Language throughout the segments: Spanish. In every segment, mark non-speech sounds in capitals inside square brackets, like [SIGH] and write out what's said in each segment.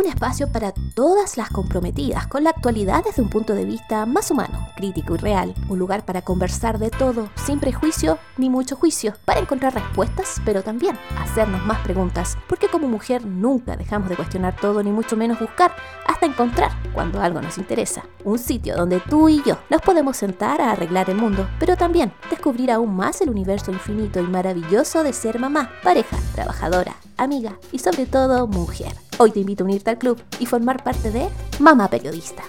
un espacio para todas las comprometidas con la actualidad desde un punto de vista más humano, crítico y real, un lugar para conversar de todo, sin prejuicio ni mucho juicio, para encontrar respuestas, pero también hacernos más preguntas, porque como mujer nunca dejamos de cuestionar todo ni mucho menos buscar hasta encontrar cuando algo nos interesa, un sitio donde tú y yo nos podemos sentar a arreglar el mundo, pero también descubrir aún más el universo infinito y maravilloso de ser mamá, pareja, trabajadora, amiga y sobre todo mujer. Hoy te invito a unirte al club y formar parte de Mamá Periodista.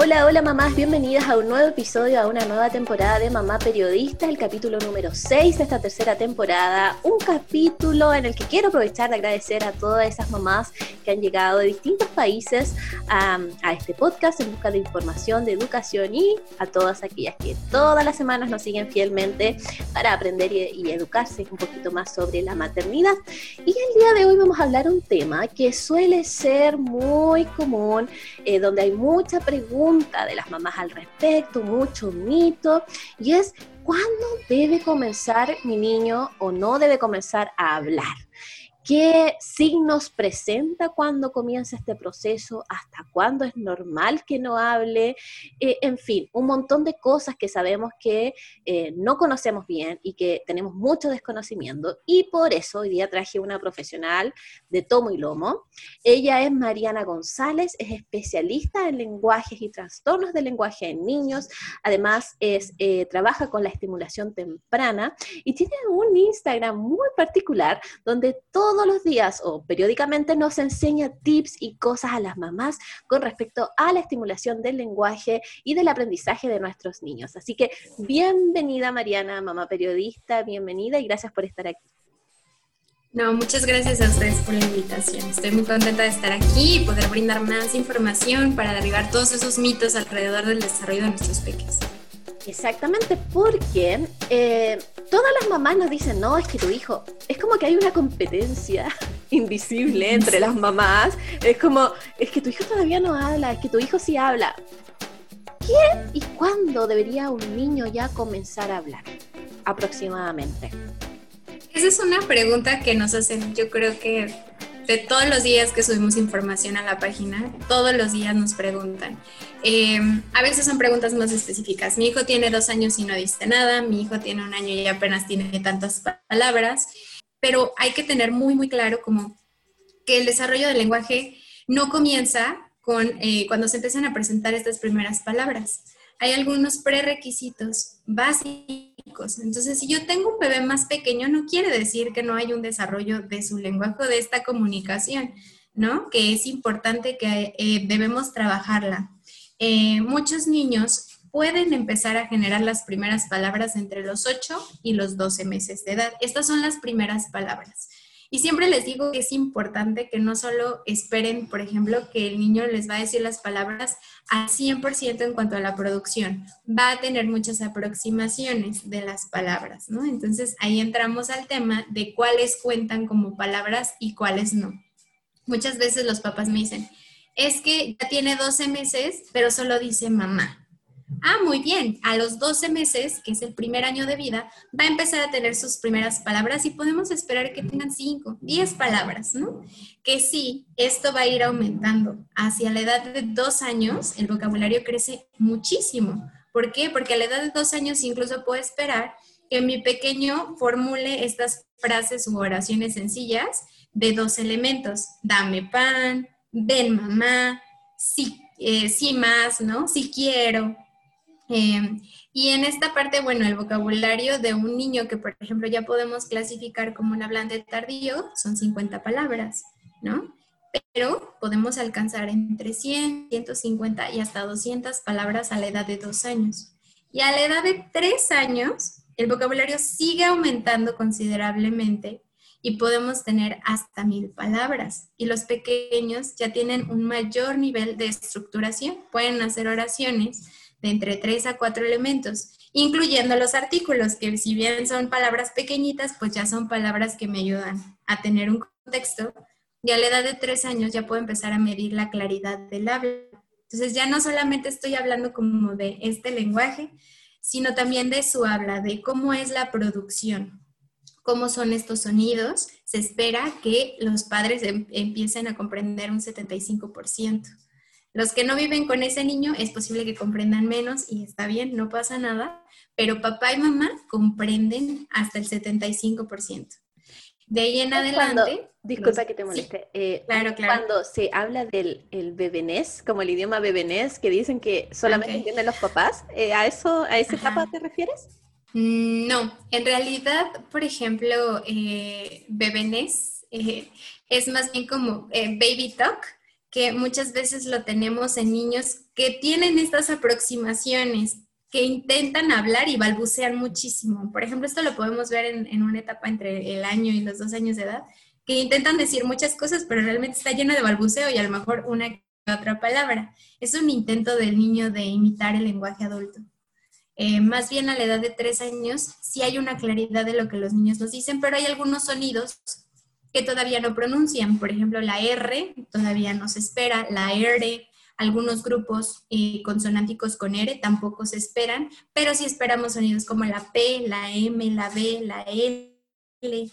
Hola, hola mamás, bienvenidas a un nuevo episodio, a una nueva temporada de Mamá Periodista, el capítulo número 6 de esta tercera temporada, un capítulo en el que quiero aprovechar de agradecer a todas esas mamás que han llegado de distintos países a, este podcast en busca de información, de educación y a todas aquellas que todas las semanas nos siguen fielmente para aprender y, educarse un poquito más sobre la maternidad. Y el día de hoy vamos a hablar un tema que suele ser muy común, eh, donde hay mucha pregunta de las mamás al respecto, mucho mito, y es cuándo debe comenzar mi niño o no debe comenzar a hablar qué signos presenta cuando comienza este proceso, hasta cuándo es normal que no hable, eh, en fin, un montón de cosas que sabemos que eh, no conocemos bien y que tenemos mucho desconocimiento. Y por eso hoy día traje una profesional de tomo y lomo. Ella es Mariana González, es especialista en lenguajes y trastornos del lenguaje en niños. Además, es, eh, trabaja con la estimulación temprana y tiene un Instagram muy particular donde todo todos los días o periódicamente nos enseña tips y cosas a las mamás con respecto a la estimulación del lenguaje y del aprendizaje de nuestros niños. Así que bienvenida Mariana, mamá periodista, bienvenida y gracias por estar aquí. No, muchas gracias a ustedes por la invitación. Estoy muy contenta de estar aquí y poder brindar más información para derribar todos esos mitos alrededor del desarrollo de nuestros peques. Exactamente, porque eh, todas las mamás nos dicen, no, es que tu hijo, es como que hay una competencia [LAUGHS] invisible entre las mamás, es como, es que tu hijo todavía no habla, es que tu hijo sí habla. ¿Quién y cuándo debería un niño ya comenzar a hablar? Aproximadamente. Esa es una pregunta que nos hacen, yo creo que de todos los días que subimos información a la página, todos los días nos preguntan. Em, a veces son preguntas más específicas. Mi hijo tiene dos años y no dice nada, mi hijo tiene un año y apenas tiene tantas palabras, pero hay que tener muy, muy claro como que el desarrollo del lenguaje no comienza con eh, cuando se empiezan a presentar estas primeras palabras. Hay algunos prerequisitos básicos. Entonces, si yo tengo un bebé más pequeño, no quiere decir que no hay un desarrollo de su lenguaje o de esta comunicación, ¿no? Que es importante que eh, debemos trabajarla. Eh, muchos niños pueden empezar a generar las primeras palabras entre los 8 y los 12 meses de edad. Estas son las primeras palabras. Y siempre les digo que es importante que no solo esperen, por ejemplo, que el niño les va a decir las palabras al 100% en cuanto a la producción. Va a tener muchas aproximaciones de las palabras, ¿no? Entonces ahí entramos al tema de cuáles cuentan como palabras y cuáles no. Muchas veces los papás me dicen, es que ya tiene 12 meses, pero solo dice mamá. Ah, muy bien. A los 12 meses, que es el primer año de vida, va a empezar a tener sus primeras palabras y podemos esperar que tengan 5, 10 palabras, ¿no? Que sí, esto va a ir aumentando. Hacia la edad de 2 años, el vocabulario crece muchísimo. ¿Por qué? Porque a la edad de 2 años incluso puedo esperar que mi pequeño formule estas frases u oraciones sencillas de dos elementos. Dame pan, ven mamá, sí, eh, sí más, ¿no? Sí quiero. Em, y en esta parte, bueno, el vocabulario de un niño que, por ejemplo, ya podemos clasificar como un hablante tardío son 50 palabras, ¿no? Pero podemos alcanzar entre 100, 150 y hasta 200 palabras a la edad de dos años. Y a la edad de tres años, el vocabulario sigue aumentando considerablemente y podemos tener hasta mil palabras. Y los pequeños ya tienen un mayor nivel de estructuración, pueden hacer oraciones de entre tres a cuatro elementos, incluyendo los artículos, que si bien son palabras pequeñitas, pues ya son palabras que me ayudan a tener un contexto. Y a la edad de tres años ya puedo empezar a medir la claridad del habla. Entonces ya no solamente estoy hablando como de este lenguaje, sino también de su habla, de cómo es la producción, cómo son estos sonidos, se espera que los padres em, empiecen a comprender un 75%. Los que no viven con ese niño es posible que comprendan menos y está bien, no pasa nada, pero papá y mamá comprenden hasta el 75%. De ahí en adelante. disculpa que te moleste. Eh, claro, claro. Cuando se habla del el bebenés, como el idioma bebenés, que dicen que solamente entienden los papás, eh, ¿a eso, a ese etapa te refieres? Mm, no, en realidad, por ejemplo, eh, bebenés eh, es más bien como baby talk, que muchas veces lo tenemos en niños que tienen estas aproximaciones, que intentan hablar y balbucean muchísimo. Por ejemplo, esto lo podemos ver en, una etapa entre el año y los dos años de edad, que intentan decir muchas cosas, pero realmente está lleno de balbuceo y a lo mejor una otra palabra. Es un intento del niño de imitar el lenguaje adulto. Eh, más bien a la edad de tres años sí hay una claridad de lo que los niños nos dicen, pero hay algunos sonidos que todavía no pronuncian. Por ejemplo, la R todavía no se espera, la R, algunos grupos eh, consonánticos con R tampoco se esperan, pero sí esperamos sonidos como la P, la M, la B, la L,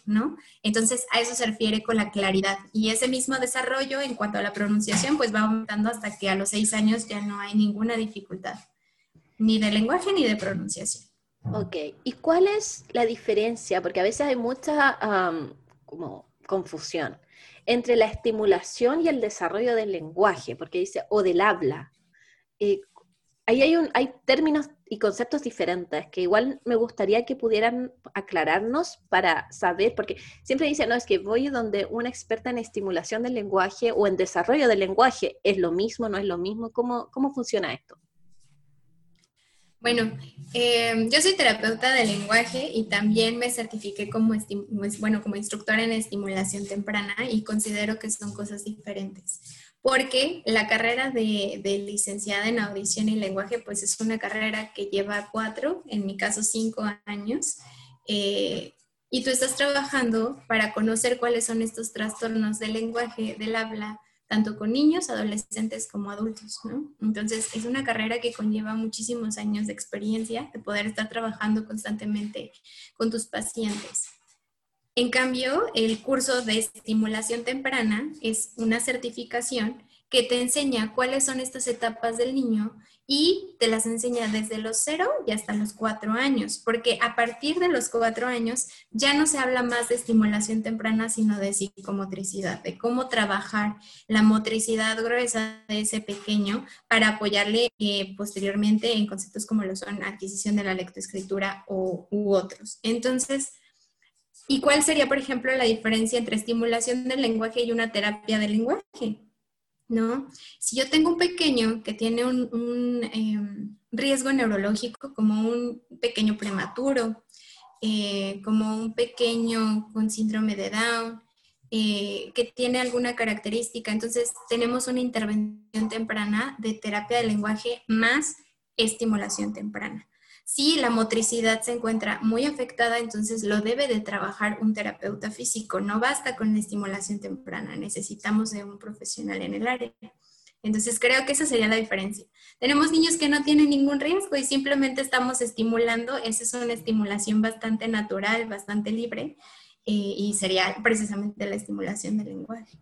¿no? Entonces a eso se refiere con la claridad. Y ese mismo desarrollo en cuanto a la pronunciación, pues va aumentando hasta que a los seis años ya no hay ninguna dificultad, ni de lenguaje ni de pronunciación. Ok, ¿y cuál es la diferencia? Porque a veces hay mucha como confusión entre la estimulación y el desarrollo del lenguaje, porque dice, o del habla. Eh, ahí hay, un, hay términos y conceptos diferentes que igual me gustaría que pudieran aclararnos para saber, porque siempre dicen, no, es que voy donde una experta en estimulación del lenguaje o en desarrollo del lenguaje, ¿es lo mismo, no es lo mismo? ¿Cómo, cómo funciona esto? Bueno, em, yo soy terapeuta de lenguaje y también me certifiqué como, bueno, como instructora en estimulación temprana y considero que son cosas diferentes. Porque la carrera de, licenciada en audición y lenguaje, pues es una carrera que lleva cuatro, en mi caso cinco años. Eh, y tú estás trabajando para conocer cuáles son estos trastornos del lenguaje, del habla, tanto con niños, adolescentes como adultos, ¿no? Entonces, es una carrera que conlleva muchísimos años de experiencia, de poder estar trabajando constantemente con tus pacientes. En cambio, el curso de estimulación temprana es una certificación que te enseña cuáles son estas etapas del niño y te las enseña desde los cero y hasta los cuatro años, porque a partir de los cuatro años ya no se habla más de estimulación temprana, sino de psicomotricidad, de cómo trabajar la motricidad gruesa de ese pequeño para apoyarle eh, posteriormente en conceptos como lo son adquisición de la lectoescritura o, u otros. Entonces, ¿y cuál sería, por ejemplo, la diferencia entre estimulación del lenguaje y una terapia del lenguaje? ¿No? Si yo tengo un pequeño que tiene un, em, riesgo neurológico, como un pequeño prematuro, eh, como un pequeño con síndrome de Down, eh, que tiene alguna característica, entonces tenemos una intervención temprana de terapia de lenguaje más estimulación temprana. Si la motricidad se encuentra muy afectada, entonces lo debe de trabajar un terapeuta físico. No basta con la estimulación temprana, necesitamos de un profesional en el área. Entonces creo que esa sería la diferencia. Tenemos niños que no tienen ningún riesgo y simplemente estamos estimulando. Esa es una estimulación bastante natural, bastante libre eh, y sería precisamente la estimulación del lenguaje.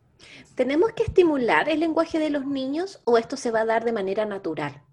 ¿Tenemos que estimular el lenguaje de los niños o esto se va a dar de manera natural?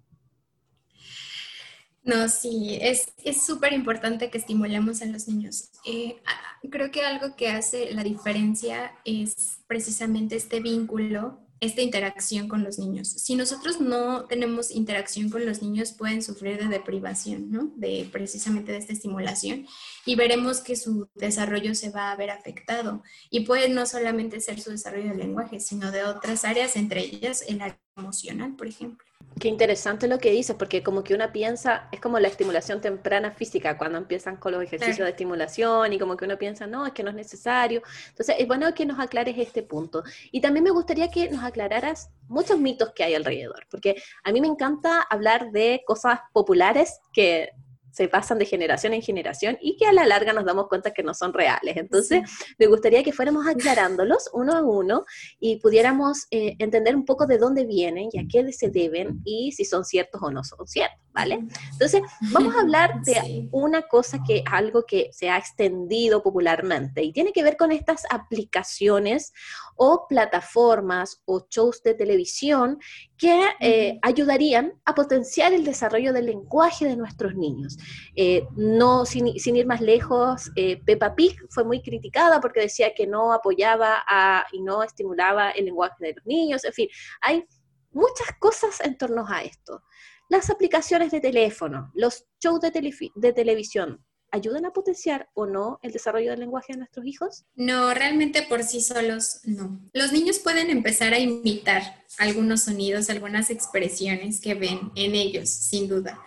No, sí, es súper importante que estimulemos a los niños. Eh, creo que algo que hace la diferencia es precisamente este vínculo, esta interacción con los niños. Si nosotros no tenemos interacción con los niños, pueden sufrir de deprivación, ¿no? De precisamente de esta estimulación y veremos que su desarrollo se va a ver afectado. Y puede no solamente ser su desarrollo del lenguaje, sino de otras áreas, entre ellas el área emocional, por ejemplo. Qué interesante lo que dices, porque como que uno piensa, es como la estimulación temprana física, cuando empiezan con los ejercicios de estimulación y como que uno piensa, no, es que no es necesario. Entonces, es bueno que nos aclares este punto. Y también me gustaría que nos aclararas muchos mitos que hay alrededor, porque a mí me encanta hablar de cosas populares que se pasan de generación en generación y que a la larga nos damos cuenta que no son reales. Entonces, me gustaría que fuéramos aclarándolos uno a uno y pudiéramos eh, entender un poco de dónde vienen y a qué se deben y si son ciertos o no son ciertos. ¿Vale? Entonces, vamos a hablar [LAUGHS] de una cosa que, algo que se ha extendido popularmente y tiene que ver con estas aplicaciones o plataformas o shows de televisión que eh, ayudarían a potenciar el desarrollo del lenguaje de nuestros niños. Eh, no, sin, ir más lejos, eh, Peppa Pig fue muy criticada porque decía que no apoyaba a, y no estimulaba el lenguaje de los niños, en fin, hay muchas cosas en torno a esto. Las aplicaciones de teléfono, los shows de, de televisión, ¿ayudan a potenciar o no el desarrollo del lenguaje de nuestros hijos? No, realmente por sí solos no. Los niños pueden empezar a imitar algunos sonidos, algunas expresiones que ven en ellos, sin duda.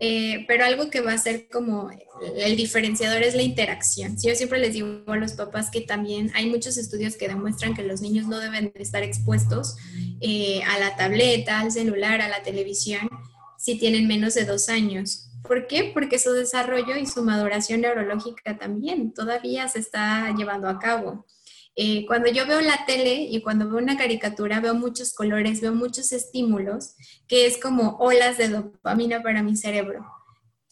Eh, pero algo que va a ser como el diferenciador es la interacción. Yo siempre les digo a los papás que también hay muchos estudios que demuestran que los niños no deben estar expuestos eh, a la tableta, al celular, a la televisión si tienen menos de dos años. ¿Por qué? Porque su desarrollo y su maduración neurológica también todavía se está llevando a cabo. Eh, cuando yo veo la tele y cuando veo una caricatura, veo muchos colores, veo muchos estímulos, que es como olas de dopamina para mi cerebro.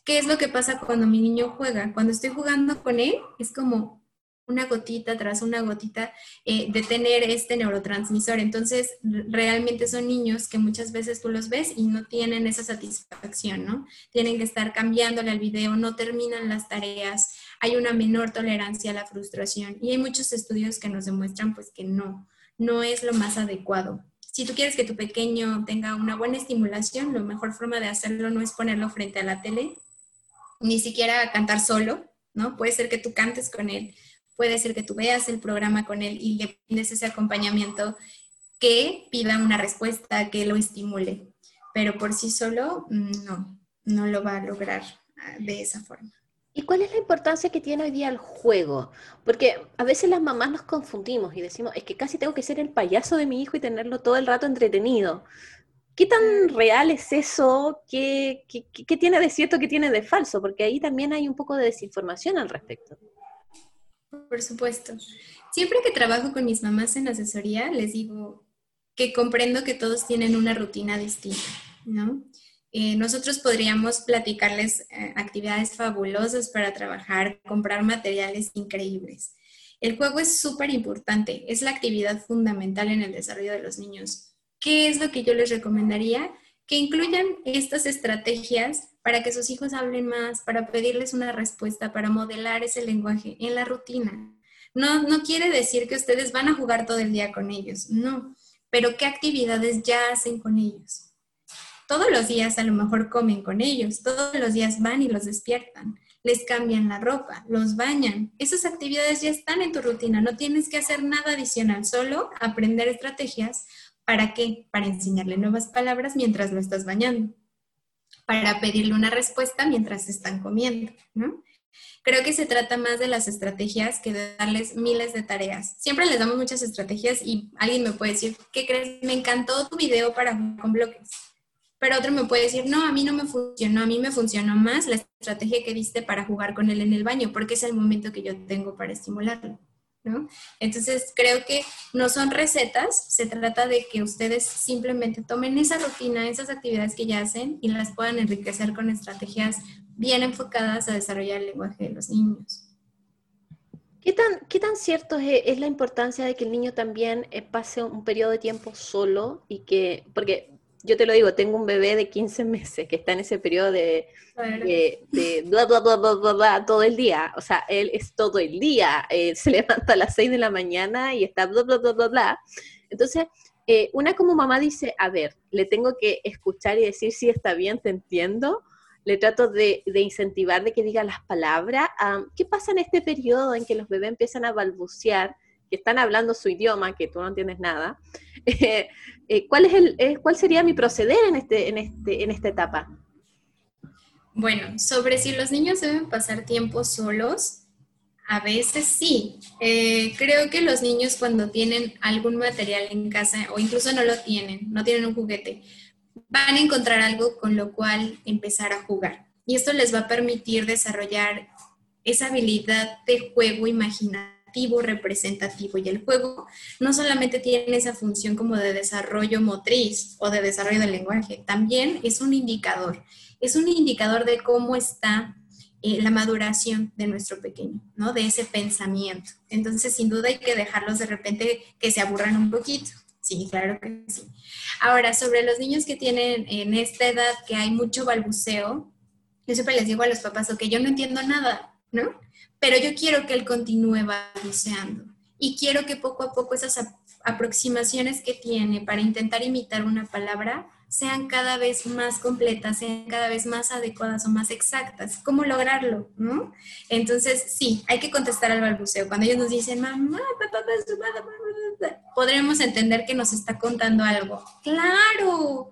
¿Qué es lo que pasa cuando mi niño juega? Cuando estoy jugando con él, es como una gotita tras una gotita eh, de tener este neurotransmisor. Entonces, realmente son niños que muchas veces tú los ves y no tienen esa satisfacción, ¿no? Tienen que estar cambiándole al video, no terminan las tareas, hay una menor tolerancia a la frustración y hay muchos estudios que nos demuestran pues que no, no es lo más adecuado. Si tú quieres que tu pequeño tenga una buena estimulación, la mejor forma de hacerlo no es ponerlo frente a la tele, ni siquiera cantar solo, ¿no? Puede ser que tú cantes con él, puede ser que tú veas el programa con él y le pides ese acompañamiento que pida una respuesta, que lo estimule, pero por sí solo mm, no, no lo va a lograr ah, de esa forma. ¿Y cuál es la importancia que tiene hoy día el juego? Porque a veces las mamás nos confundimos y decimos, es que casi tengo que ser el payaso de mi hijo y tenerlo todo el rato entretenido. ¿Qué tan real es eso? ¿Qué, qué, qué tiene de cierto, qué tiene de falso? Porque ahí también hay un poco de desinformación al respecto. Por supuesto. Siempre que trabajo con mis mamás en asesoría, les digo que comprendo que todos tienen una rutina distinta, ¿no? Eh, nosotros podríamos platicarles eh, actividades fabulosas para trabajar, comprar materiales increíbles. El juego es súper importante, es la actividad fundamental en el desarrollo de los niños. ¿Qué es lo que yo les recomendaría? Que incluyan estas estrategias para que sus hijos hablen más, para pedirles una respuesta, para modelar ese lenguaje en la rutina. No, no quiere decir que ustedes van a jugar todo el día con ellos, no, pero qué actividades ya hacen con ellos. Todos los días a lo mejor comen con ellos, todos los días van y los despiertan, les cambian la ropa, los bañan. Esas actividades ya están en tu rutina, no tienes que hacer nada adicional, solo aprender estrategias. ¿Para qué? Para enseñarle nuevas palabras mientras lo estás bañando para pedirle una respuesta mientras están comiendo, ¿no? Creo que se trata más de las estrategias que de darles miles de tareas. Siempre les damos muchas estrategias y alguien me puede decir, ¿qué crees? Me encantó tu video para jugar con bloques. Pero otro me puede decir, no, a mí no me funcionó, a mí me funcionó más la estrategia que diste para jugar con él en el baño, porque es el momento que yo tengo para estimularlo. Entonces, creo que no son recetas, se trata de que ustedes simplemente tomen esa rutina, esas actividades que ya hacen y las puedan enriquecer con estrategias bien enfocadas a desarrollar el lenguaje de los niños. ¿Qué tan, qué tan cierto es, la importancia de que el niño también eh, pase un periodo de tiempo solo y que, porque yo te lo digo, tengo un bebé de 15 meses que está en ese periodo de, de, bla, bla, bla, bla, bla, bla, todo el día. O sea, él es todo el día. Eh, se [LAUGHS] levanta a las 6 de la mañana y está bla, bla, bla, bla, bla. Entonces, eh, una como mamá dice, a ver, le tengo que escuchar y decir si está bien, te entiendo. Le trato de, de incentivar de que diga las palabras. ¿Qué pasa en este periodo en que los bebés empiezan a balbucear? Que están hablando su idioma, que tú no entiendes nada, [LAUGHS] eh, eh, ¿cuál, es el, eh, ¿cuál sería mi proceder en, este, en, este, en esta etapa? Bueno, sobre si los niños deben pasar tiempo solos, a veces sí. creo que los niños cuando tienen algún material en casa o incluso no lo tienen, no tienen un juguete, van a encontrar algo con lo cual empezar a jugar. Y esto les va a permitir desarrollar esa habilidad de juego imaginativo representativo y el juego no solamente tiene esa función como de desarrollo motriz o de desarrollo del lenguaje, también es un indicador, es un indicador de cómo está eh, la maduración de nuestro pequeño, ¿no? De ese pensamiento. Entonces, sin duda hay que dejarlos de repente que se aburran un poquito. Sí, claro que sí. Ahora, sobre los niños que tienen en esta edad que hay mucho balbuceo, yo siempre les digo a los papás, ok, yo no entiendo nada, ¿no? Pero yo quiero que él continúe balbuceando y quiero que poco a poco esas aproximaciones que tiene para intentar imitar una palabra sean cada vez más completas, sean cada vez más adecuadas o más exactas. ¿Cómo lograrlo? Entonces, sí, hay que contestar al balbuceo. Cuando ellos nos dicen, mamá, papá, papá, podremos entender que nos está contando algo. Claro,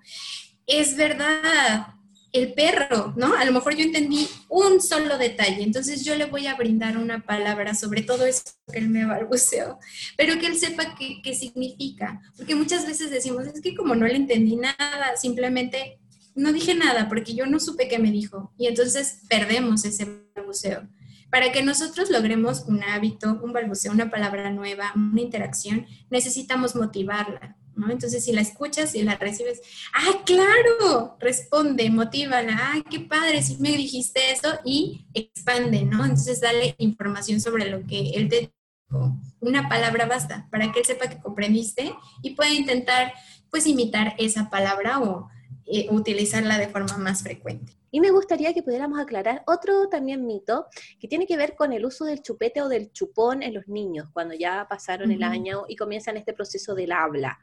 es verdad el perro, ¿no? A lo mejor yo entendí un solo detalle, entonces yo le voy a brindar una palabra sobre todo eso que él me balbuceó, pero que él sepa qué, significa, porque muchas veces decimos, es que como no le entendí nada, simplemente no dije nada porque yo no supe qué me dijo, y entonces perdemos ese balbuceo. Para que nosotros logremos un hábito, un balbuceo, una palabra nueva, una interacción, necesitamos motivarla, entonces, si la escuchas y la recibes, ¡ah, claro! Responde, motívala, ¡ay, qué padre! Si me dijiste eso y expande, ¿no? Entonces, dale información sobre lo que él te dijo. Una palabra basta para que él sepa que comprendiste y pueda intentar, pues, imitar esa palabra o eh, utilizarla de forma más frecuente. Y me gustaría que pudiéramos aclarar otro también mito que tiene que ver con el uso del chupete o del chupón en los niños cuando ya pasaron el año y comienzan este proceso del habla.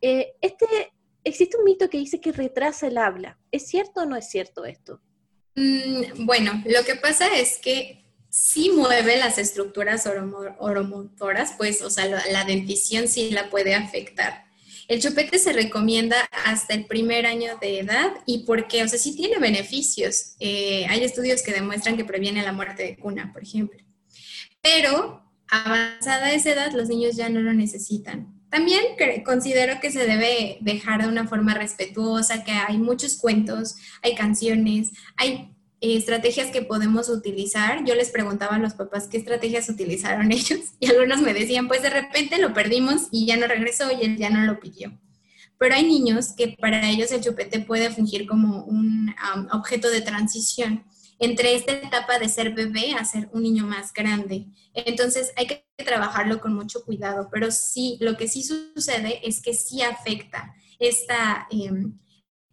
Eh, este, existe un mito que dice que retrasa el habla. ¿Es cierto o no es cierto esto? Mm, bueno, lo que pasa es que sí mueve las estructuras oromotoras, pues, o sea, la dentición sí la puede afectar. El chupete se recomienda hasta el primer año de edad y porque, o sea, sí tiene beneficios. Eh, hay estudios que demuestran que previene la muerte de cuna, por ejemplo. Pero avanzada esa edad, los niños ya no lo necesitan. También considero que se debe dejar de una forma respetuosa, que hay muchos cuentos, hay canciones, hay estrategias que podemos utilizar. Yo les preguntaba a los papás qué estrategias utilizaron [LAUGHS] ellos y algunos me decían, pues de repente lo perdimos y ya no regresó y él ya no lo pidió. Pero hay niños que para ellos el chupete puede fungir como un objeto de transición entre esta etapa de ser bebé a ser un niño más grande. Entonces hay que trabajarlo con mucho cuidado, pero sí, lo que sí sucede es que sí afecta, esta, em,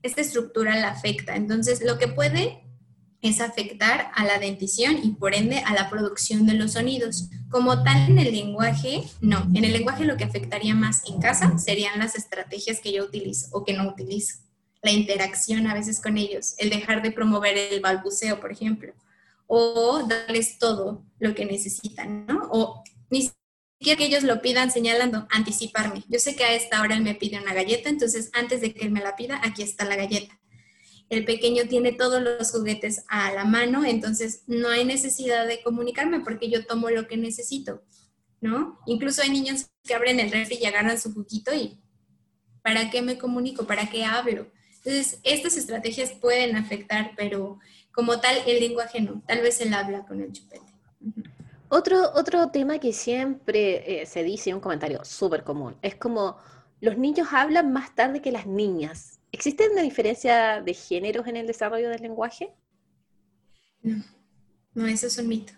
esta estructura la afecta. Entonces lo que puede es afectar a la dentición y por ende a la producción de los sonidos. Como tal en el lenguaje, no. En el lenguaje lo que afectaría más en casa serían las estrategias que yo utilizo o que no utilizo. La interacción a veces con ellos, el dejar de promover el balbuceo, por ejemplo, o darles todo lo que necesitan, ¿no? O ni siquiera que ellos lo pidan señalando, anticiparme. Yo sé que a esta hora él me pide una galleta, entonces antes de que él me la pida, aquí está la galleta el pequeño tiene todos los juguetes a la mano, entonces no hay necesidad de comunicarme porque yo tomo lo que necesito, ¿no? Incluso hay niños que abren el refri y agarran su juguito y ¿para qué me comunico? ¿Para qué hablo? Entonces, estas estrategias pueden afectar, pero como tal, el lenguaje no, tal vez él habla con el chupete. Otro, otro tema que siempre eh, se dice, un comentario súper común, es como los niños hablan más tarde que las niñas. ¿Existe una diferencia de géneros en el desarrollo del lenguaje? No, no, eso es un mito.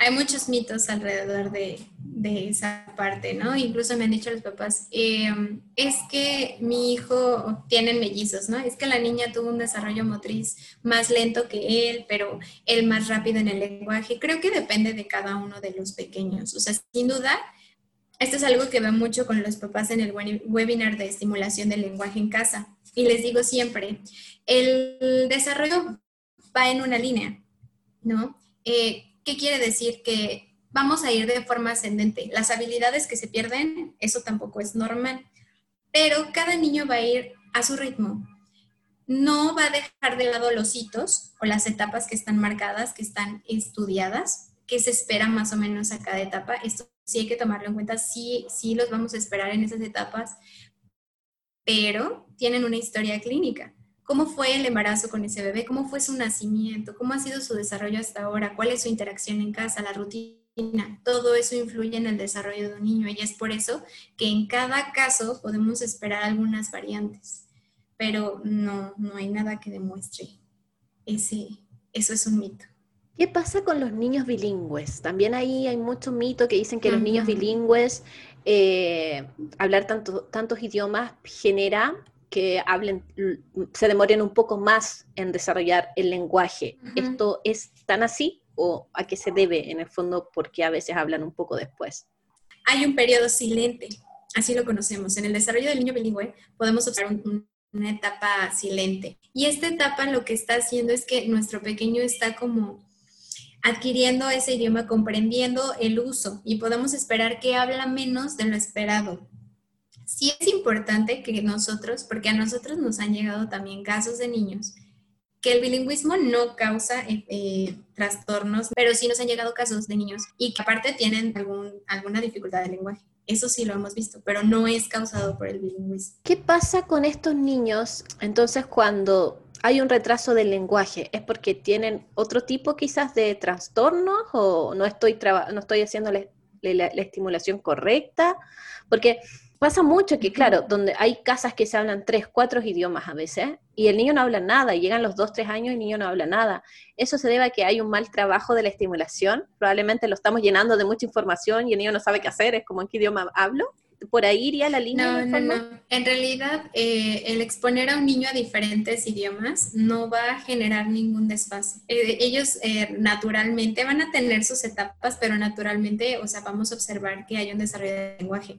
Hay muchos mitos alrededor de, esa parte, ¿no? Incluso me han dicho los papás, em, es que mi hijo tiene mellizos, ¿no? Es que la niña tuvo un desarrollo motriz más lento que él, pero él más rápido en el lenguaje. Creo que depende de cada uno de los pequeños. O sea, sin duda, esto es algo que veo mucho con los papás en el webinar de estimulación del lenguaje en casa y les digo siempre, el desarrollo va en una línea, ¿no? Eh, ¿Qué quiere decir? Que vamos a ir de forma ascendente. Las habilidades que se pierden, eso tampoco es normal, pero cada niño va a ir a su ritmo. No va a dejar de lado los hitos o las etapas que están marcadas, que están estudiadas, que se espera más o menos a cada etapa. Esto sí hay que tomarlo en cuenta, sí, sí los vamos a esperar en esas etapas, pero tienen una historia clínica. ¿Cómo fue el embarazo con ese bebé? ¿Cómo fue su nacimiento? ¿Cómo ha sido su desarrollo hasta ahora? ¿Cuál es su interacción en casa? La rutina todo eso influye en el desarrollo de un niño y es por eso que en cada caso podemos esperar algunas variantes, pero no, no hay nada que demuestre ese, eso es un mito. ¿Qué pasa con los niños bilingües? También ahí hay mucho mito que dicen que los niños bilingües, eh, hablar tanto, tantos idiomas genera que hablen, se demoren un poco más en desarrollar el lenguaje. ¿Esto es tan así o a qué se debe en el fondo porque a veces hablan un poco después? Hay un periodo silente, así lo conocemos. En el desarrollo del niño bilingüe podemos observar una etapa silente. Y esta etapa lo que está haciendo es que nuestro pequeño está como adquiriendo ese idioma, comprendiendo el uso y podemos esperar que habla menos de lo esperado sí es importante que nosotros, porque a nosotros nos han llegado también casos de niños, que el bilingüismo no causa eh, eh, trastornos, pero sí nos han llegado casos de niños y que aparte tienen algún, alguna dificultad de lenguaje. Eso sí lo hemos visto, pero no es causado por el bilingüismo. ¿Qué pasa con estos niños entonces cuando hay un retraso del lenguaje? ¿Es porque tienen otro tipo quizás de trastornos o no estoy, no estoy haciendo la estimulación correcta? Porque Pasa mucho que, claro, donde hay casas que se hablan tres, cuatro idiomas a veces, y el niño no habla nada, y llegan los dos, tres años y el niño no habla nada. Eso se debe a que hay un mal trabajo de la estimulación, probablemente lo estamos llenando de mucha información y el niño no sabe qué hacer, es como en qué idioma hablo. ¿Por ahí iría la línea? No, no, no. En realidad, eh, el exponer a un niño a diferentes idiomas no va a generar ningún desfase. Eh, ellos eh, naturalmente van a tener sus etapas, pero naturalmente, o sea, vamos a observar que hay un desarrollo de lenguaje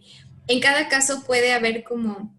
en cada caso puede haber como,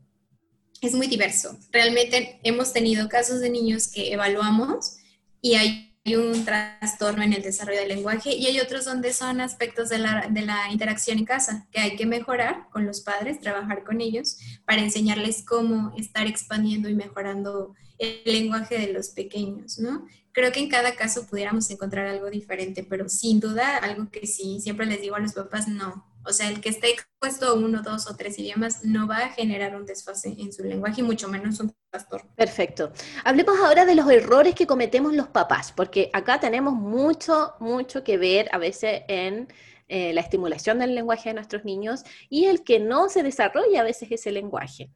es muy diverso. Realmente hemos tenido casos de niños que evaluamos y hay un trastorno en el desarrollo del lenguaje y hay otros donde son aspectos de la, de la, interacción en casa que hay que mejorar con los padres, trabajar con ellos para enseñarles cómo estar expandiendo y mejorando el lenguaje de los pequeños, ¿no? Creo que en cada caso pudiéramos encontrar algo diferente, pero sin duda algo que sí, siempre les digo a los papás, no, o sea, el que esté expuesto a uno, dos o tres idiomas no va a generar un desfase en su lenguaje y mucho menos un trastorno. Perfecto. Hablemos ahora de los errores que cometemos los papás, porque acá tenemos mucho, mucho que ver a veces en eh, la estimulación del lenguaje de nuestros niños y el que no se desarrolla a veces ese lenguaje.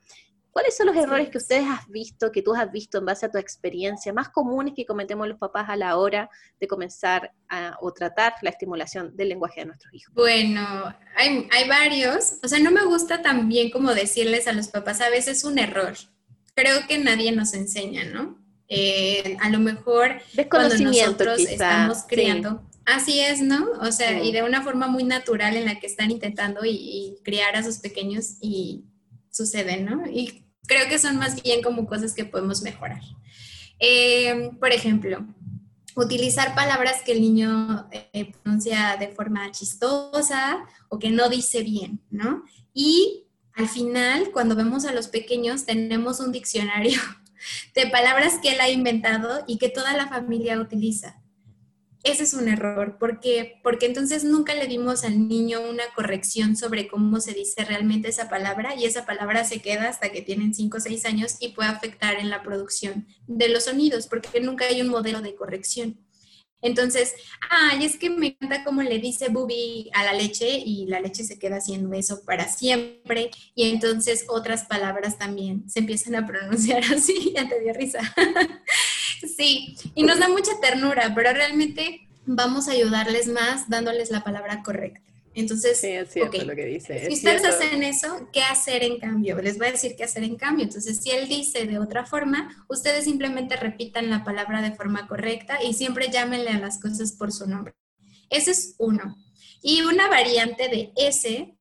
¿Cuáles son los errores que ustedes has visto, que tú has visto en base a tu experiencia, más comunes que cometemos los papás a la hora de comenzar a, o tratar la estimulación del lenguaje de nuestros hijos? Bueno, hay, hay varios. O sea, no me gusta también como decirles a los papás, a veces un error. Creo que nadie nos enseña, ¿no? Eh, a lo mejor cuando nosotros estamos criando. Así es, ¿no? O sea, y de una forma muy natural en la que están intentando y, y criar a sus pequeños y sucede, ¿no? Y creo que son más bien como cosas que podemos mejorar. Eh, por ejemplo, utilizar palabras que el niño eh, pronuncia de forma chistosa o que no dice bien, ¿no? Y al final, cuando vemos a los pequeños, tenemos un diccionario [LAUGHS] de palabras que él ha inventado y que toda la familia utiliza ese es un error. ¿Por qué? Porque entonces nunca le dimos al niño una corrección sobre cómo se dice realmente esa palabra y esa palabra se queda hasta que tienen 5 o 6 años y puede afectar en la producción de los sonidos porque nunca hay un modelo de corrección. Entonces, ay, es que me encanta cómo le dice Bubi a la leche y la leche se queda haciendo eso para siempre. Y entonces otras palabras también se empiezan a pronunciar [LAUGHS] así, ya te dio risa. Sí, y nos da mucha ternura, pero realmente vamos a ayudarles más dándoles la palabra correcta. Entonces, sí, es cierto lo que dice. Si ustedes hacen eso, ¿qué hacer en cambio? Les voy a decir qué hacer en cambio. Entonces, si él dice de otra forma, ustedes simplemente repitan la palabra de forma correcta y siempre llámenle a las cosas por su nombre. Ese es uno. Y una variante de ese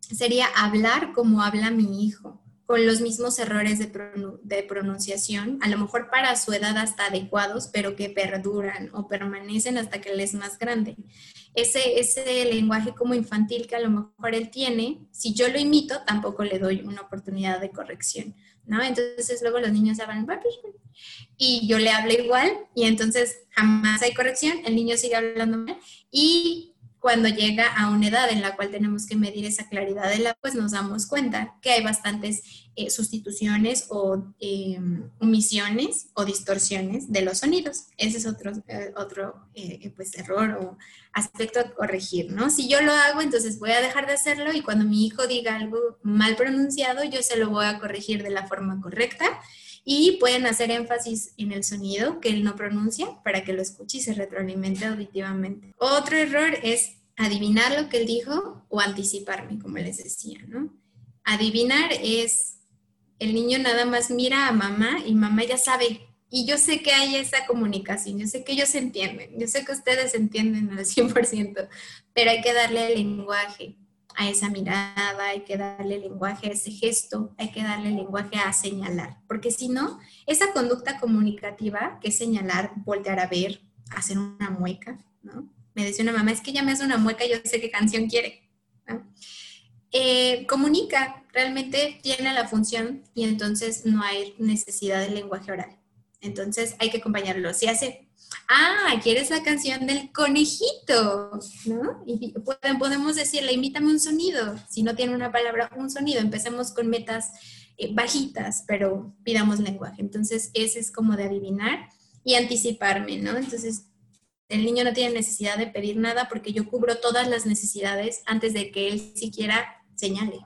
sería hablar como habla mi hijo con los mismos errores de, pronunciación, a lo mejor para su edad hasta adecuados, pero que perduran o permanecen hasta que él es más grande. Ese, ese lenguaje como infantil que a lo mejor él tiene, si yo lo imito, tampoco le doy una oportunidad de corrección, ¿no? Entonces luego los niños hablan y yo le hablo igual y entonces jamás hay corrección, el niño sigue hablando mal y cuando llega a una edad en la cual tenemos que medir esa claridad de la, pues nos damos cuenta que hay bastantes eh, sustituciones o em, omisiones o distorsiones de los sonidos. Ese es otro, eh, otro eh, pues, error o aspecto a corregir, ¿no? Si yo lo hago, entonces voy a dejar de hacerlo y cuando mi hijo diga algo mal pronunciado, yo se lo voy a corregir de la forma correcta y pueden hacer énfasis en el sonido que él no pronuncia para que lo escuche y se retroalimente auditivamente. Otro error es adivinar lo que él dijo o anticiparme, como les decía, ¿no? Adivinar es el niño nada más mira a mamá y mamá ya sabe. Y yo sé que hay esa comunicación, yo sé que ellos entienden, yo sé que ustedes entienden al 100%, pero hay que darle el lenguaje a esa mirada, hay que darle lenguaje a ese gesto, hay que darle lenguaje a señalar, porque si no, esa conducta comunicativa, que es señalar, voltear a ver, hacer una mueca, ¿no? Me decía una mamá, es que ella me hace una mueca, yo sé qué canción quiere. Eh, comunica, realmente tiene la función y entonces no hay necesidad de lenguaje oral. Entonces hay que acompañarlo. Si hace ah, ¿quieres la canción del conejito? ¿No? Y podemos decirle, imítame un sonido. Si no tiene una palabra, un sonido. Empecemos con metas eh, bajitas, pero pidamos lenguaje. Entonces, ese es como de adivinar y anticiparme, ¿no? Entonces, el niño no tiene necesidad de pedir nada porque yo cubro todas las necesidades antes de que él siquiera señale.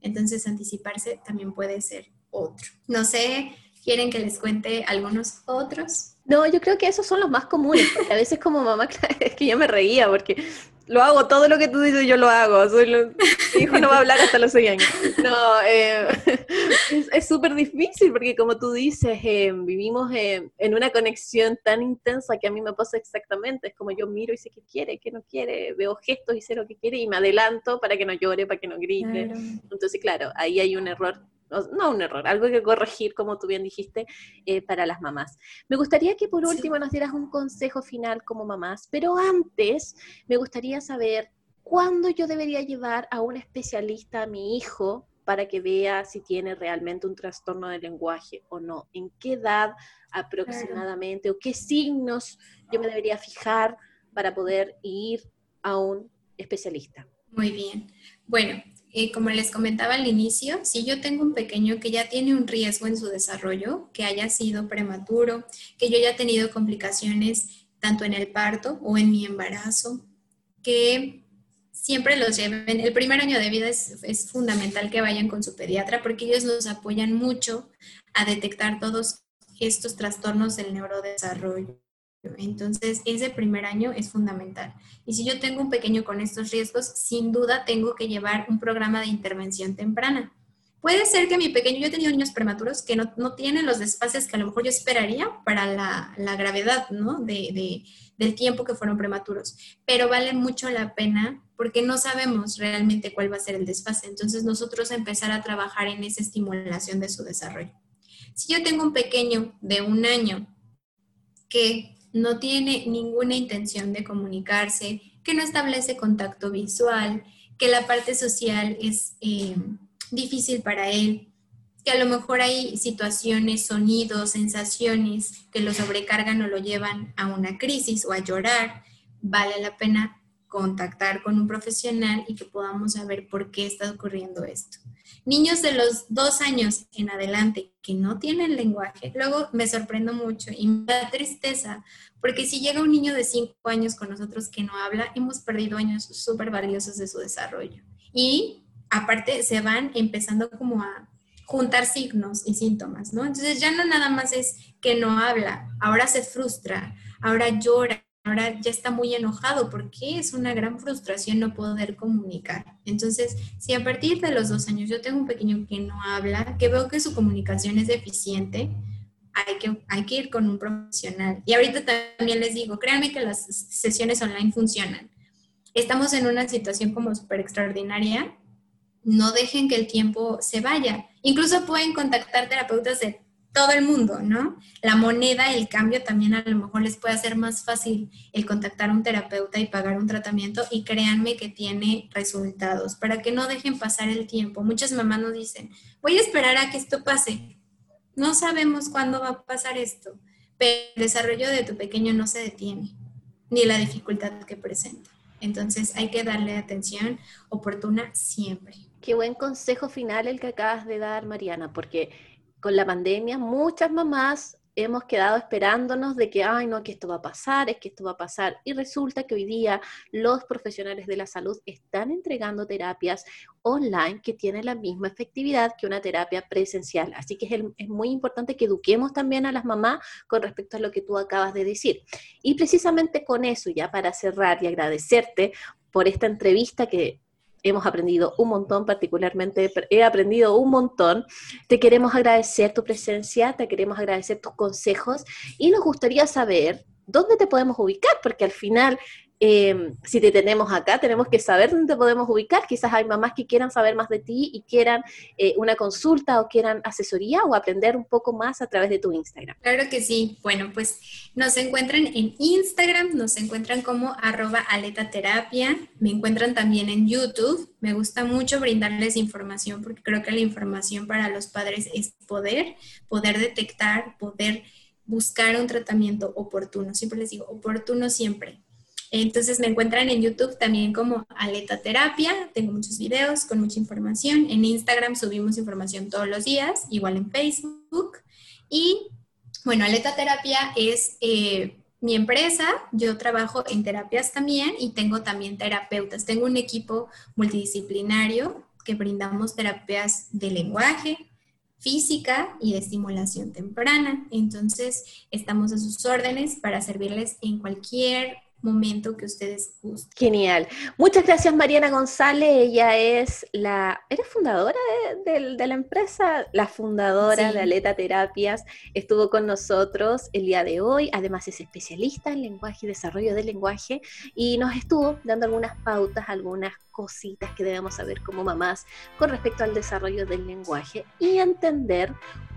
Entonces, anticiparse también puede ser otro. No sé, ¿quieren que les cuente algunos otros? No, yo creo que esos son los más comunes, porque a veces como mamá, [LAUGHS] es que yo me reía, porque lo hago, todo lo que tú dices yo lo hago, Soy mi hijo no va a hablar hasta los seis años. No, eh, [LAUGHS] es súper difícil, porque como tú dices, eh, vivimos eh, en una conexión tan intensa que a mí me pasa exactamente, es como yo miro y sé qué quiere, qué no quiere, veo gestos y sé lo que quiere y me adelanto para que no llore, para que no grite. Entonces, claro, ahí hay un error no un error, algo que corregir, como tú bien dijiste, eh, para las mamás. Me gustaría que por último nos dieras un consejo final como mamás, pero antes me gustaría saber cuándo yo debería llevar a un especialista a mi hijo para que vea si tiene realmente un trastorno de lenguaje o no, en qué edad aproximadamente o qué signos yo me debería fijar para poder ir a un especialista. Muy bien. Bueno, eh, como les comentaba al inicio, si yo tengo un pequeño que ya tiene un riesgo en su desarrollo, que haya sido prematuro, que yo haya tenido complicaciones tanto en el parto o en mi embarazo, que siempre los lleven. El primer año de vida es, es fundamental que vayan con su pediatra porque ellos nos apoyan mucho a detectar todos estos trastornos del neurodesarrollo. Entonces, ese primer año es fundamental. Y si yo tengo un pequeño con estos riesgos, sin duda tengo que llevar un programa de intervención temprana. Puede ser que mi pequeño, yo he tenido niños prematuros que no, tienen los desfases que a lo mejor yo esperaría para la, gravedad, ¿no? De, del tiempo que fueron prematuros, pero vale mucho la pena porque no sabemos realmente cuál va a ser el desfase. Entonces, nosotros empezar a trabajar en esa estimulación de su desarrollo. Si yo tengo un pequeño de un año que no tiene ninguna intención de comunicarse, que no establece contacto visual, que la parte social es eh, difícil para él, que a lo mejor hay situaciones, sonidos, sensaciones que lo sobrecargan o lo llevan a una crisis o a llorar, vale la pena contactar con un profesional y que podamos saber por qué está ocurriendo esto. Niños de los dos años en adelante que no tienen lenguaje, luego me sorprendo mucho y me da tristeza, porque si llega un niño de cinco años con nosotros que no habla, hemos perdido años súper valiosos de su desarrollo. Y aparte se van empezando como a juntar signos y síntomas, ¿no? Entonces ya no nada más es que no habla, ahora se frustra, ahora llora, ahora ya está muy enojado porque es una gran frustración no poder comunicar. Entonces, si a partir de los dos años yo tengo un pequeño que no habla, que veo que su comunicación es deficiente, hay que, hay que ir con un profesional. Y ahorita también les digo, créanme que las sesiones online funcionan. Estamos en una situación como súper extraordinaria. No dejen que el tiempo se vaya. Incluso pueden contactar terapeutas de todo el mundo, ¿no? La moneda, el cambio también a lo mejor les puede hacer más fácil el contactar a un terapeuta y pagar un tratamiento y créanme que tiene resultados para que no dejen pasar el tiempo. Muchas mamás nos dicen, voy a esperar a que esto pase. No sabemos cuándo va a pasar esto, pero el desarrollo de tu pequeño no se detiene, ni la dificultad que presenta. Entonces hay que darle atención oportuna siempre. Qué buen consejo final el que acabas de dar, Mariana, porque con la pandemia muchas mamás hemos quedado esperándonos de que, ay, no, que esto va a pasar, es que esto va a pasar. Y resulta que hoy día los profesionales de la salud están entregando terapias online que tienen la misma efectividad que una terapia presencial. Así que es, es muy importante que eduquemos también a las mamás con respecto a lo que tú acabas de decir. Y precisamente con eso, ya para cerrar y agradecerte por esta entrevista que hemos aprendido un montón, particularmente he aprendido un montón. Te queremos agradecer tu presencia, te queremos agradecer tus consejos y nos gustaría saber dónde te podemos ubicar, porque al final Em, si te tenemos acá, tenemos que saber dónde podemos ubicar. Quizás hay mamás que quieran saber más de ti y quieran eh, una consulta o quieran asesoría o aprender un poco más a través de tu Instagram. Claro que sí. Bueno, pues nos encuentran en Instagram, nos encuentran como arroba aletaterapia, me encuentran también en YouTube. Me gusta mucho brindarles información porque creo que la información para los padres es poder, poder detectar, poder buscar un tratamiento oportuno. Siempre les digo, oportuno siempre entonces me encuentran en YouTube también como Aleta Terapia. Tengo muchos videos con mucha información. En Instagram subimos información todos los días, igual en Facebook. Y bueno, Aleta Terapia es eh, mi empresa. Yo trabajo en terapias también y tengo también terapeutas. Tengo un equipo multidisciplinario que brindamos terapias de lenguaje, física y de estimulación temprana. Entonces, estamos a sus órdenes para servirles en cualquier momento que ustedes gusten. Genial. Muchas gracias Mariana González. Ella es la, ¿eres fundadora de, la empresa? La fundadora de Aleta Terapias. Estuvo con nosotros el día de hoy. Además es especialista en lenguaje y desarrollo del lenguaje y nos estuvo dando algunas pautas, algunas cositas que debemos saber como mamás con respecto al desarrollo del lenguaje y entender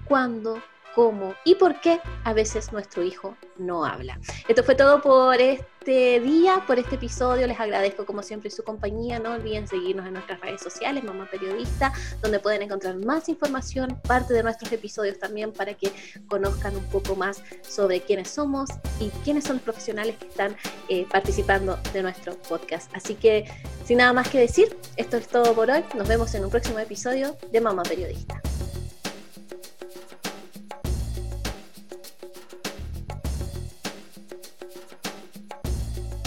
cuándo cómo y por qué a veces nuestro hijo no habla. Esto fue todo por este día, por este episodio. Les agradezco como siempre su compañía. No olviden seguirnos en nuestras redes sociales, Mamá Periodista, donde pueden encontrar más información, parte de nuestros episodios también para que conozcan un poco más sobre quiénes somos y quiénes son los profesionales que están eh, participando de nuestro podcast. Así que sin nada más que decir, esto es todo por hoy. Nos vemos en un próximo episodio de Mamá Periodista.